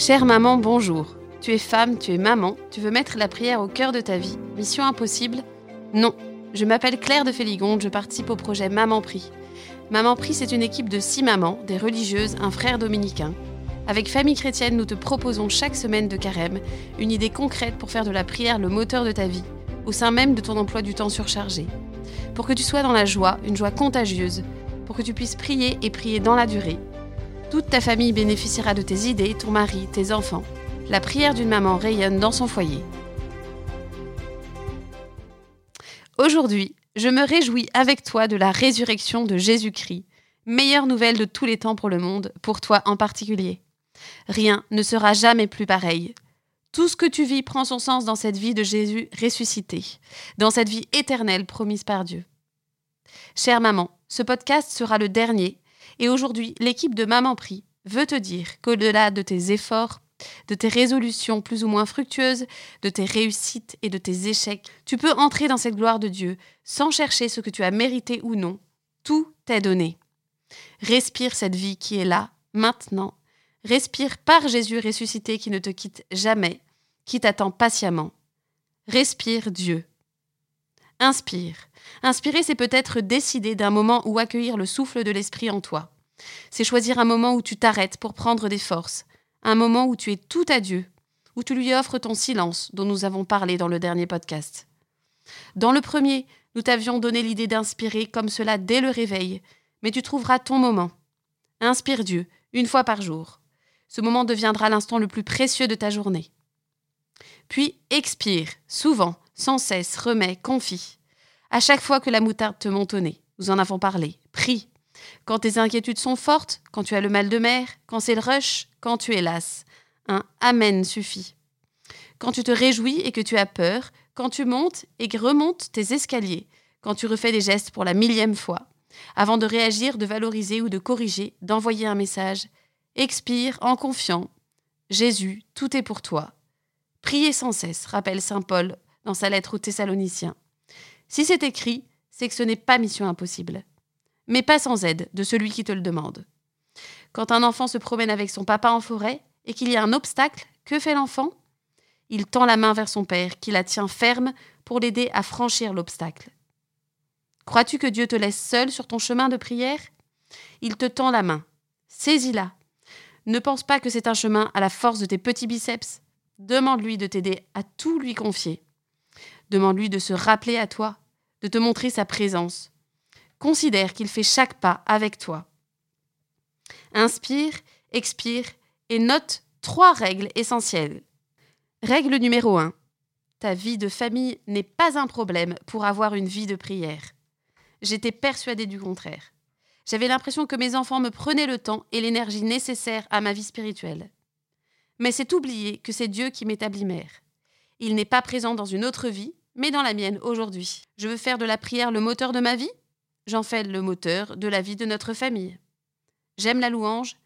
Chère maman, bonjour. Tu es femme, tu es maman, tu veux mettre la prière au cœur de ta vie. Mission impossible Non. Je m'appelle Claire de Féligonde, je participe au projet Maman Prie. Maman Prie, c'est une équipe de six mamans, des religieuses, un frère dominicain. Avec Famille Chrétienne, nous te proposons chaque semaine de carême une idée concrète pour faire de la prière le moteur de ta vie, au sein même de ton emploi du temps surchargé. Pour que tu sois dans la joie, une joie contagieuse, pour que tu puisses prier et prier dans la durée. Toute ta famille bénéficiera de tes idées, ton mari, tes enfants. La prière d'une maman rayonne dans son foyer. Aujourd'hui, je me réjouis avec toi de la résurrection de Jésus-Christ, meilleure nouvelle de tous les temps pour le monde, pour toi en particulier. Rien ne sera jamais plus pareil. Tout ce que tu vis prend son sens dans cette vie de Jésus ressuscité, dans cette vie éternelle promise par Dieu. Chère maman, ce podcast sera le dernier, et aujourd'hui, l'équipe de Maman Prie veut te dire qu'au-delà de tes efforts, de tes résolutions plus ou moins fructueuses, de tes réussites et de tes échecs, tu peux entrer dans cette gloire de Dieu sans chercher ce que tu as mérité ou non. Tout t'est donné. Respire cette vie qui est là, maintenant. Respire par Jésus ressuscité qui ne te quitte jamais, qui t'attend patiemment. Respire Dieu. Inspire. Inspirer, c'est peut-être décider d'un moment où accueillir le souffle de l'Esprit en toi. C'est choisir un moment où tu t'arrêtes pour prendre des forces, un moment où tu es tout à Dieu, où tu lui offres ton silence dont nous avons parlé dans le dernier podcast. Dans le premier, nous t'avions donné l'idée d'inspirer comme cela dès le réveil, mais tu trouveras ton moment. Inspire Dieu, une fois par jour. Ce moment deviendra l'instant le plus précieux de ta journée. Puis expire, souvent, sans cesse, remets, confie. À chaque fois que la moutarde te monte au nez, nous en avons parlé, prie. Quand tes inquiétudes sont fortes, quand tu as le mal de mer, quand c'est le rush, quand tu es lasse. Un Amen suffit. Quand tu te réjouis et que tu as peur, quand tu montes et remontes tes escaliers, quand tu refais des gestes pour la millième fois, avant de réagir, de valoriser ou de corriger, d'envoyer un message, expire en confiant. Jésus, tout est pour toi. Priez sans cesse, rappelle Saint Paul dans sa lettre aux Thessaloniciens. Si c'est écrit, c'est que ce n'est pas mission impossible. Mais pas sans aide de celui qui te le demande. Quand un enfant se promène avec son papa en forêt et qu'il y a un obstacle, que fait l'enfant? Il tend la main vers son père, qui la tient ferme pour l'aider à franchir l'obstacle. Crois-tu que Dieu te laisse seul sur ton chemin de prière? Il te tend la main. Saisis-la. Ne pense pas que c'est un chemin à la force de tes petits biceps. Demande-lui de t'aider à tout lui confier. Demande-lui de se rappeler à toi, de te montrer sa présence. Considère qu'il fait chaque pas avec toi. Inspire, expire et note trois règles essentielles. Règle numéro 1. Ta vie de famille n'est pas un problème pour avoir une vie de prière. J'étais persuadée du contraire. J'avais l'impression que mes enfants me prenaient le temps et l'énergie nécessaires à ma vie spirituelle. Mais c'est oublier que c'est Dieu qui m'établit mère. Il n'est pas présent dans une autre vie, mais dans la mienne aujourd'hui. Je veux faire de la prière le moteur de ma vie? J'en fais le moteur de la vie de notre famille. J'aime la louange,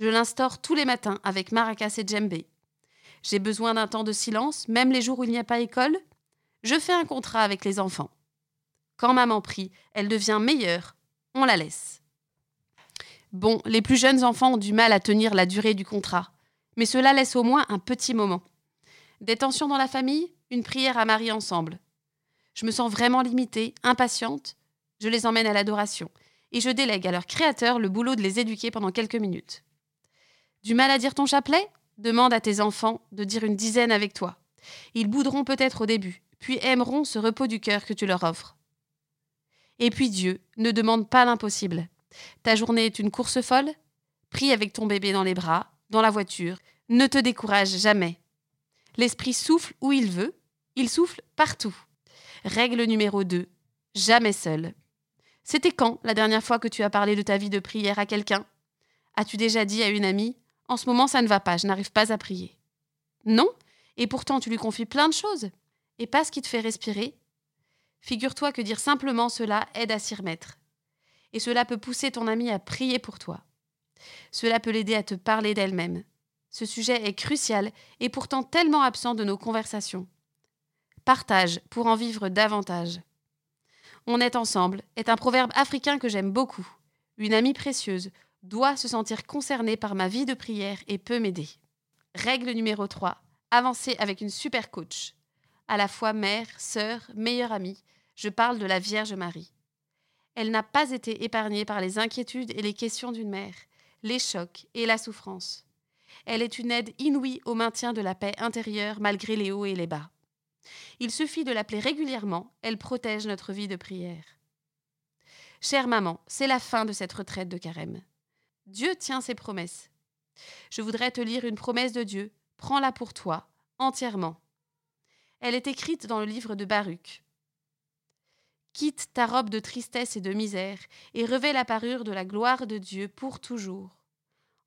je l'instaure tous les matins avec maracas et djembé. J'ai besoin d'un temps de silence, même les jours où il n'y a pas école. Je fais un contrat avec les enfants. Quand maman prie, elle devient meilleure, on la laisse. Bon, les plus jeunes enfants ont du mal à tenir la durée du contrat, mais cela laisse au moins un petit moment. Des tensions dans la famille, une prière à Marie ensemble. Je me sens vraiment limitée, impatiente. Je les emmène à l'adoration et je délègue à leur créateur le boulot de les éduquer pendant quelques minutes. Du mal à dire ton chapelet? Demande à tes enfants de dire une dizaine avec toi. Ils bouderont peut-être au début, puis aimeront ce repos du cœur que tu leur offres. Et puis Dieu ne demande pas l'impossible. Ta journée est une course folle? Prie avec ton bébé dans les bras, dans la voiture. Ne te décourage jamais. L'esprit souffle où il veut, il souffle partout. Règle numéro 2. Jamais seul. C'était quand la dernière fois que tu as parlé de ta vie de prière à quelqu'un? As-tu déjà dit à une amie En ce moment, ça ne va pas, je n'arrive pas à prier? Non? Et pourtant, tu lui confies plein de choses. Et pas ce qui te fait respirer? Figure-toi que dire simplement cela aide à s'y remettre. Et cela peut pousser ton amie à prier pour toi. Cela peut l'aider à te parler d'elle-même. Ce sujet est crucial et pourtant tellement absent de nos conversations. Partage pour en vivre davantage. On est ensemble est un proverbe africain que j'aime beaucoup. Une amie précieuse doit se sentir concernée par ma vie de prière et peut m'aider. Règle numéro 3. Avancez avec une super coach. À la fois mère, sœur, meilleure amie, je parle de la Vierge Marie. Elle n'a pas été épargnée par les inquiétudes et les questions d'une mère, les chocs et la souffrance. Elle est une aide inouïe au maintien de la paix intérieure malgré les hauts et les bas. Il suffit de l'appeler régulièrement, elle protège notre vie de prière. Chère maman, c'est la fin de cette retraite de carême. Dieu tient ses promesses. Je voudrais te lire une promesse de Dieu, prends-la pour toi, entièrement. Elle est écrite dans le livre de Baruch. Quitte ta robe de tristesse et de misère, et revêt la parure de la gloire de Dieu pour toujours.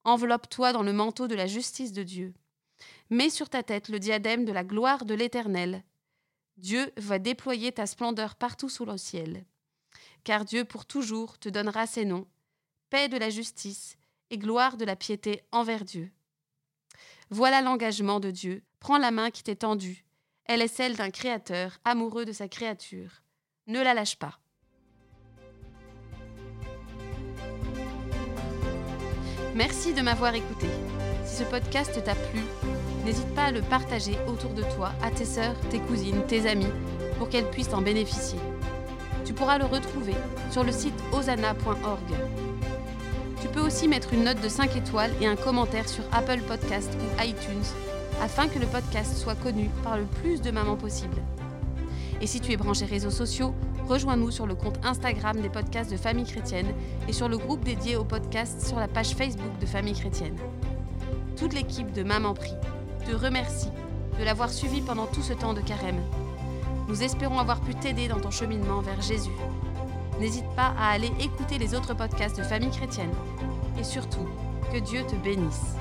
Enveloppe-toi dans le manteau de la justice de Dieu. Mets sur ta tête le diadème de la gloire de l'Éternel. Dieu va déployer ta splendeur partout sous le ciel. Car Dieu pour toujours te donnera ses noms, paix de la justice et gloire de la piété envers Dieu. Voilà l'engagement de Dieu. Prends la main qui t'est tendue. Elle est celle d'un Créateur amoureux de sa créature. Ne la lâche pas. Merci de m'avoir écouté. Si ce podcast t'a plu, n'hésite pas à le partager autour de toi, à tes sœurs, tes cousines, tes amis, pour qu'elles puissent en bénéficier. Tu pourras le retrouver sur le site osana.org. Tu peux aussi mettre une note de 5 étoiles et un commentaire sur Apple Podcast ou iTunes afin que le podcast soit connu par le plus de mamans possible. Et si tu es branché réseaux sociaux, rejoins-nous sur le compte Instagram des podcasts de Famille Chrétienne et sur le groupe dédié aux podcasts sur la page Facebook de Famille Chrétienne. Toute l'équipe de Maman Prie te remercie de l'avoir suivi pendant tout ce temps de carême. Nous espérons avoir pu t'aider dans ton cheminement vers Jésus. N'hésite pas à aller écouter les autres podcasts de Famille Chrétienne. Et surtout, que Dieu te bénisse.